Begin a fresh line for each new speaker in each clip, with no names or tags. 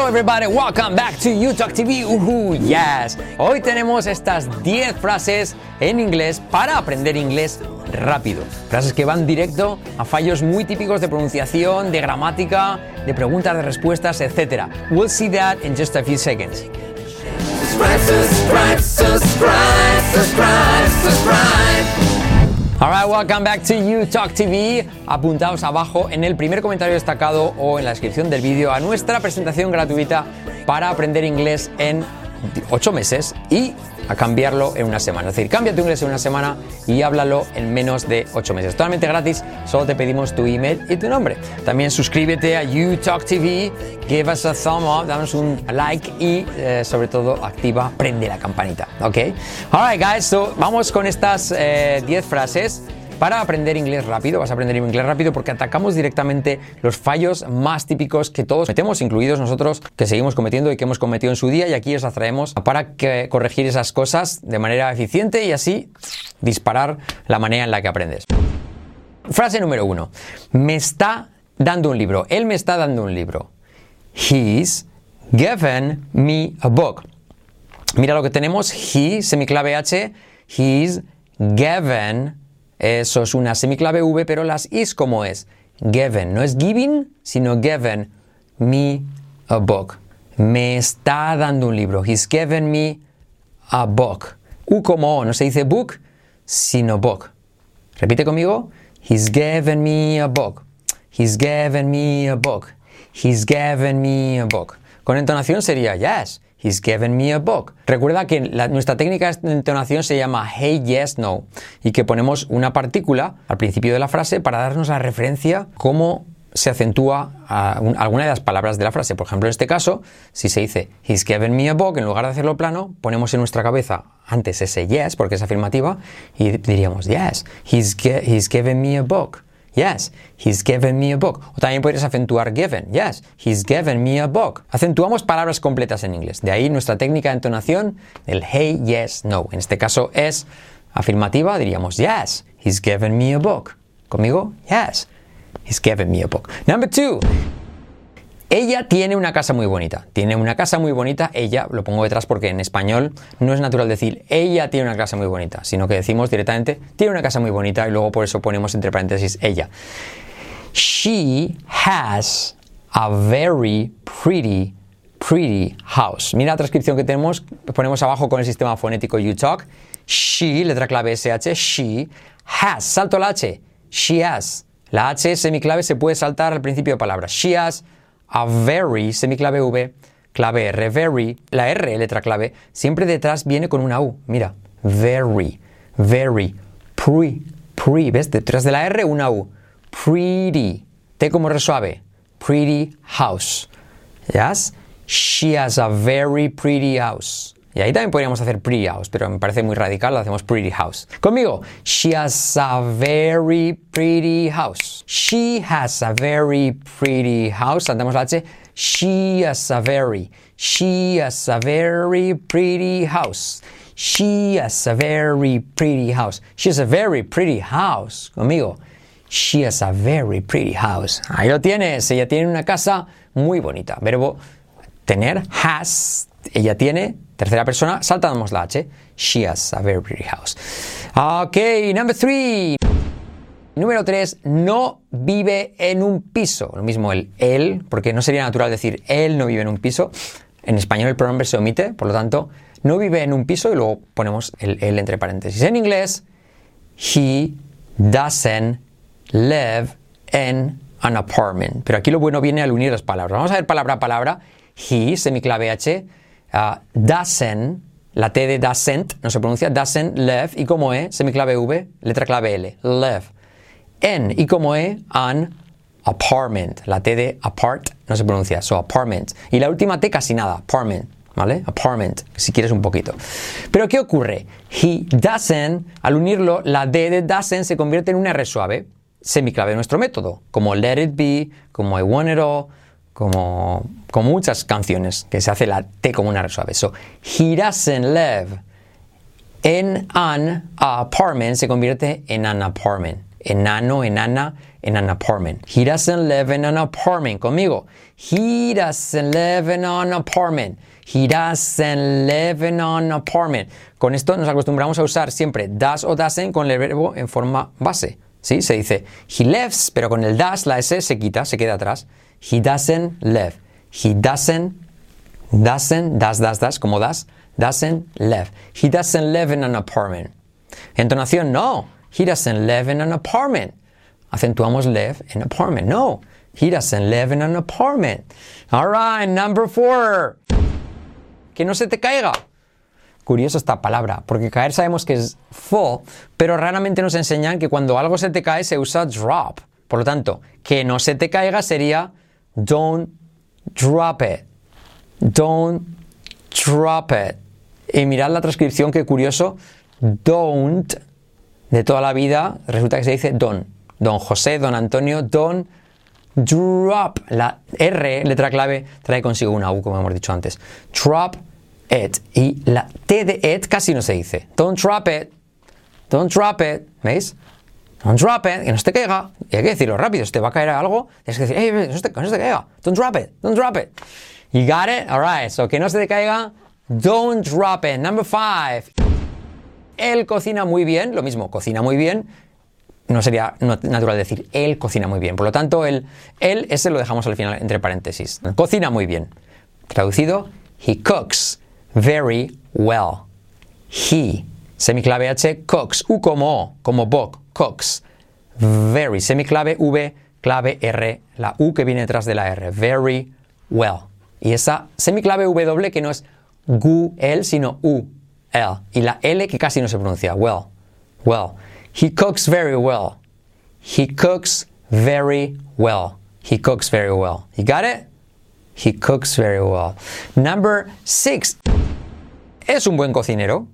Hello everybody, welcome back to YouTalk TV. Uhu, yes. Hoy tenemos estas 10 frases en inglés para aprender inglés rápido. Frases que van directo a fallos muy típicos de pronunciación, de gramática, de preguntas, de respuestas, etc. We'll see that in just a few seconds. Alright, welcome back to You Talk TV. Apuntaos abajo en el primer comentario destacado o en la descripción del vídeo a nuestra presentación gratuita para aprender inglés en 8 meses y a cambiarlo en una semana. Es decir, cambia tu inglés en una semana y háblalo en menos de 8 meses. Totalmente gratis, solo te pedimos tu email y tu nombre. También suscríbete a YouTalk TV, give us a thumb up, danos un like y eh, sobre todo activa, prende la campanita, ¿ok? Alright guys, so vamos con estas 10 eh, frases para aprender inglés rápido. Vas a aprender inglés rápido porque atacamos directamente los fallos más típicos que todos metemos, incluidos nosotros que seguimos cometiendo y que hemos cometido en su día. Y aquí os atraemos para corregir esas cosas de manera eficiente y así disparar la manera en la que aprendes. Frase número uno. Me está dando un libro. Él me está dando un libro. He's given me a book. Mira lo que tenemos. He, semiclave H. He's given eso es una semiclave V, pero las is como es. Given. No es giving, sino given me a book. Me está dando un libro. He's given me a book. U como O. No se dice book, sino book. Repite conmigo. He's given me a book. He's given me a book. He's given me a book. Con entonación sería yes. He's given me a book. Recuerda que nuestra técnica de entonación se llama hey, yes, no y que ponemos una partícula al principio de la frase para darnos la referencia cómo se acentúa alguna de las palabras de la frase. Por ejemplo, en este caso, si se dice He's given me a book, en lugar de hacerlo plano, ponemos en nuestra cabeza antes ese yes, porque es afirmativa, y diríamos Yes, he's, he's given me a book. Yes, he's given me a book. O también podrías acentuar given. Yes, he's given me a book. Acentuamos palabras completas en inglés. De ahí nuestra técnica de entonación, el hey, yes, no. En este caso es afirmativa, diríamos yes, he's given me a book. ¿Conmigo? Yes, he's given me a book. Number two. Ella tiene una casa muy bonita. Tiene una casa muy bonita. Ella, lo pongo detrás porque en español no es natural decir ella tiene una casa muy bonita, sino que decimos directamente tiene una casa muy bonita y luego por eso ponemos entre paréntesis ella. She has a very pretty, pretty house. Mira la transcripción que tenemos, ponemos abajo con el sistema fonético talk. She, letra clave SH, she has. Salto la H. She has. La H semiclave se puede saltar al principio de palabra. She has a very, semiclave V, clave R, very, la R, letra clave, siempre detrás viene con una U. Mira, very, very, pre, pre, ¿ves? Detrás de la R una U. Pretty, T como resuave, pretty house. Yes? She has a very pretty house. Y ahí también podríamos hacer pretty house, pero me parece muy radical, lo hacemos pretty house. Conmigo, she has a very pretty house. She has a very pretty house. Saltamos la H. She has a very, she has a very pretty house. She has a very pretty house. She has a very pretty house. Conmigo. She has a very pretty house. Ahí lo tienes. Ella tiene una casa muy bonita. Verbo tener, has. Ella tiene Tercera persona, saltamos la H. She has a very pretty house. Ok, number three. Número 3, no vive en un piso. Lo mismo el él, porque no sería natural decir él no vive en un piso. En español el pronombre se omite, por lo tanto, no vive en un piso y luego ponemos el él entre paréntesis. En inglés, he doesn't live in an apartment. Pero aquí lo bueno viene al unir las palabras. Vamos a ver palabra a palabra. He, semiclave H, Uh, doesn't, la T de doesn't no se pronuncia, doesn't live, y como E, semiclave V, letra clave L, live. En, y como E, an apartment, la T de apart no se pronuncia, so apartment. Y la última T casi nada, apartment, ¿vale? Apartment, si quieres un poquito. Pero ¿qué ocurre? He doesn't, al unirlo, la D de doesn't se convierte en una R suave, semiclave de nuestro método, como let it be, como I want it all, como, muchas canciones, que se hace la T como una suave. So, he doesn't live in an apartment se convierte en an apartment. enano, enana, en an apartment. He doesn't live in an apartment. Conmigo. He doesn't live in an apartment. He doesn't live in an apartment. Con esto nos acostumbramos a usar siempre does o doesn't con el verbo en forma base. ¿Sí? Se dice he lives, pero con el does la S se quita, se queda atrás. He doesn't live. He doesn't, doesn't, does, does, does, como does, doesn't live. He doesn't live in an apartment. Entonación, no. He doesn't live in an apartment. Acentuamos live in apartment. No. He doesn't live in an apartment. All right, number four. Que no se te caiga. Curioso esta palabra, porque caer sabemos que es fall, pero raramente nos enseñan que cuando algo se te cae se usa drop. Por lo tanto, que no se te caiga sería don't drop it. Don't drop it. Y mirad la transcripción, que curioso. Don't, de toda la vida, resulta que se dice don. Don José, don Antonio, don't drop. La R, letra clave, trae consigo una U, como hemos dicho antes. Drop it. Y la T de it casi no se dice. Don't drop it. Don't drop it. ¿Veis? Don't drop it. Que no se te caiga. Y hay que decirlo rápido. Si te va a caer algo, tienes que decir, hey, no se te, no se te caiga. Don't drop it. Don't drop it. You got it? Alright. So que no se te caiga. Don't drop it. Number five. Él cocina muy bien. Lo mismo, cocina muy bien. No sería natural decir él cocina muy bien. Por lo tanto, el él, ese lo dejamos al final entre paréntesis. Cocina muy bien. Traducido, he cooks very well. He, semiclave H, cooks. U como O, como Bok, cooks. Very, semiclave V, clave R, la U que viene detrás de la R. Very well. Y esa semiclave W que no es gu, el, sino U, el. Y la L que casi no se pronuncia. Well, well. He cooks very well. He cooks very well. He cooks very well. You got it? He cooks very well. Number six. ¿Es un buen cocinero?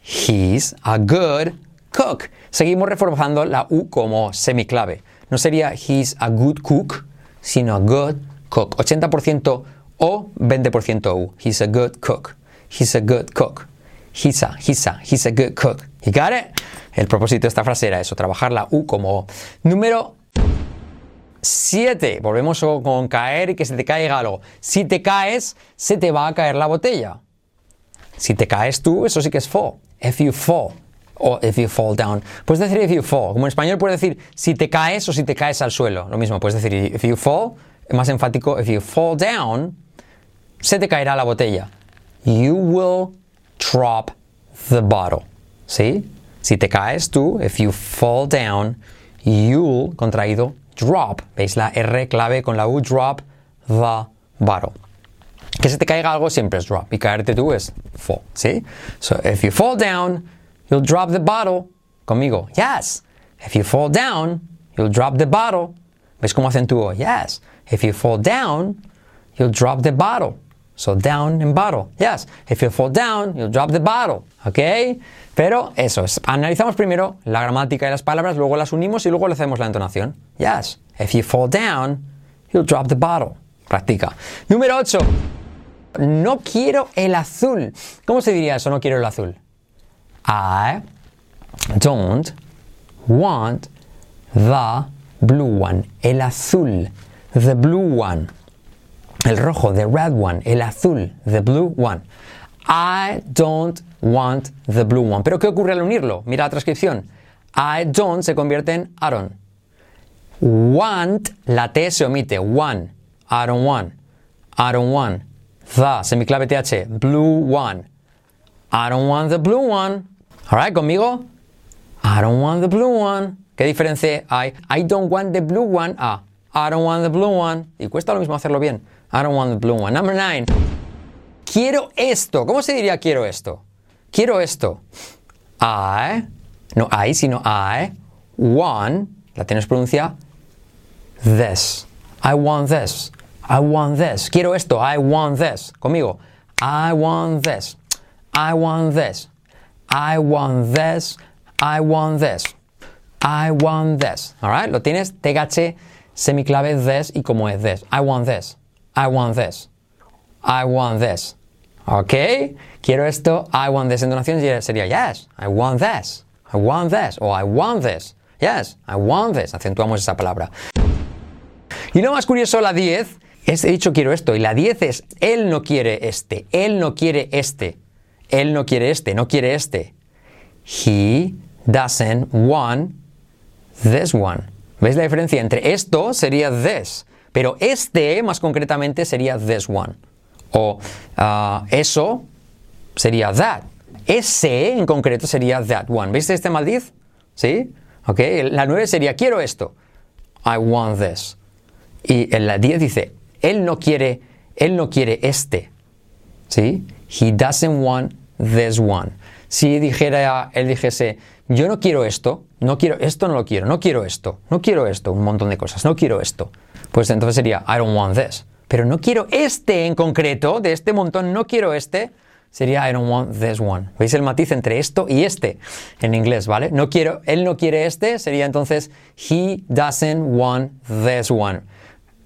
He's a good cook. Seguimos reforzando la U como semiclave. No sería he's a good cook, sino a good cook. 80% O, 20% U. He's a good cook. He's a good cook. He's a, he's a, he's a good cook. You got it? El propósito de esta frase era eso, trabajar la U como O. Número 7. Volvemos con caer y que se te caiga algo. Si te caes, se te va a caer la botella. Si te caes tú, eso sí que es fall. If you fall. O if you fall down. Puedes decir if you fall. Como en español puedes decir si te caes o si te caes al suelo. Lo mismo, puedes decir if you fall. Más enfático, if you fall down, se te caerá la botella. You will drop the bottle. ¿Sí? Si te caes tú, if you fall down, you'll, contraído, drop. ¿Veis la R clave con la U? Drop the bottle. Que se te caiga algo siempre es drop. Y caerte tú es fall. ¿Sí? So, if you fall down, you'll drop the bottle. Conmigo, yes. If you fall down, you'll drop the bottle. ¿Ves cómo acentúo? Yes. If you fall down, you'll drop the bottle. So down and bottle. Yes. If you fall down, you'll drop the bottle. ¿Ok? Pero eso es. Analizamos primero la gramática y las palabras, luego las unimos y luego le hacemos la entonación. Yes. If you fall down, you'll drop the bottle. Practica. Número 8. No quiero el azul. ¿Cómo se diría eso? No quiero el azul. I don't want the blue one. El azul. The blue one. El rojo, the red one. El azul, the blue one. I don't want the blue one. Pero ¿qué ocurre al unirlo? Mira la transcripción. I don't se convierte en I don't. Want, la T se omite. One. I don't want. I don't want. The, semiclave TH. Blue one. I don't want the blue one. Alright, conmigo. I don't want the blue one. ¿Qué diferencia hay? I don't want the blue one a I don't want the blue one. Y cuesta lo mismo hacerlo bien. I don't want the blue one. Number nine. Quiero esto. ¿Cómo se diría quiero esto? Quiero esto. I, no I, sino I, want, la tienes pronuncia this. I want this. I want this. Quiero esto. I want this. Conmigo. I want this. I want this. I want this. I want this. I want this. Alright, lo tienes TH semiclave this y como es this. I want this. I want this. I want this. ¿Ok? Quiero esto. I want this. Entonación sería yes. I want this. I want this. O I want this. Yes, I want this. Acentuamos esa palabra. Y lo más curioso, la 10, es, he dicho quiero esto, y la 10 es él no quiere este, él no quiere este, él no quiere este, no quiere este. He doesn't want this one. ¿Veis la diferencia? Entre esto sería this, pero este más concretamente sería this one. O ah, eso sería that. Ese en concreto sería that one. ¿Veis este maldiz? ¿Sí? ¿Ok? La 9 sería quiero esto. I want this. Y en la 10 dice, él no quiere, él no quiere este. ¿Sí? He doesn't want this one. Si dijera, él dijese, yo no quiero esto, no quiero, esto no lo quiero, no quiero esto, no quiero esto, un montón de cosas, no quiero esto. Pues entonces sería, I don't want this. Pero no quiero este en concreto, de este montón, no quiero este, sería I don't want this one. ¿Veis el matiz entre esto y este en inglés, ¿vale? No quiero, él no quiere este, sería entonces he doesn't want this one.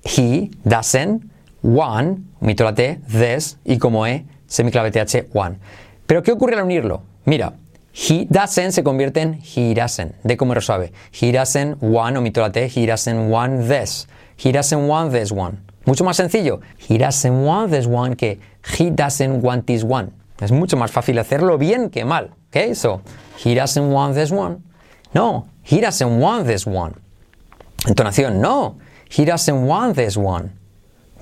He doesn't want, mito la T, this, y como E, semiclave TH, one. Pero ¿qué ocurre al unirlo? Mira, he doesn't se convierte en he doesn't, de como suave. He doesn't want, omito la T, he doesn't want this. He doesn't want this one. Mucho más sencillo. He doesn't want this one que he doesn't want this one. Es mucho más fácil hacerlo bien que mal. ¿Ok? So, he doesn't want this one. No, he doesn't want this one. Entonación, no. He doesn't want this one.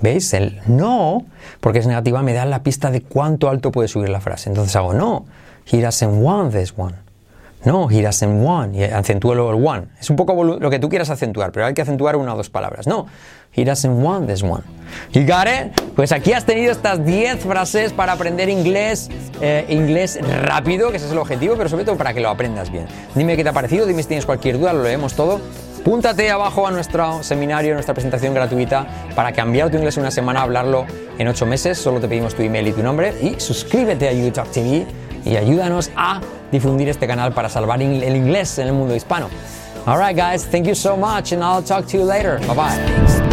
¿Veis? El no, porque es negativa, me da la pista de cuánto alto puede subir la frase. Entonces hago no. He doesn't want this one. No, he doesn't want. Y acentúo luego el one. Es un poco lo que tú quieras acentuar, pero hay que acentuar una o dos palabras. No, he doesn't want this one. You got it? Pues aquí has tenido estas 10 frases para aprender inglés, eh, inglés rápido, que ese es el objetivo, pero sobre todo para que lo aprendas bien. Dime qué te ha parecido, dime si tienes cualquier duda, lo leemos todo. Púntate abajo a nuestro seminario, nuestra presentación gratuita para cambiar tu inglés en una semana, hablarlo en 8 meses. Solo te pedimos tu email y tu nombre. Y suscríbete a YouTube TV y ayúdanos a difundir este canal para salvar el inglés en el mundo hispano. All right, guys, thank you so much, and I'll talk to you later. Bye bye.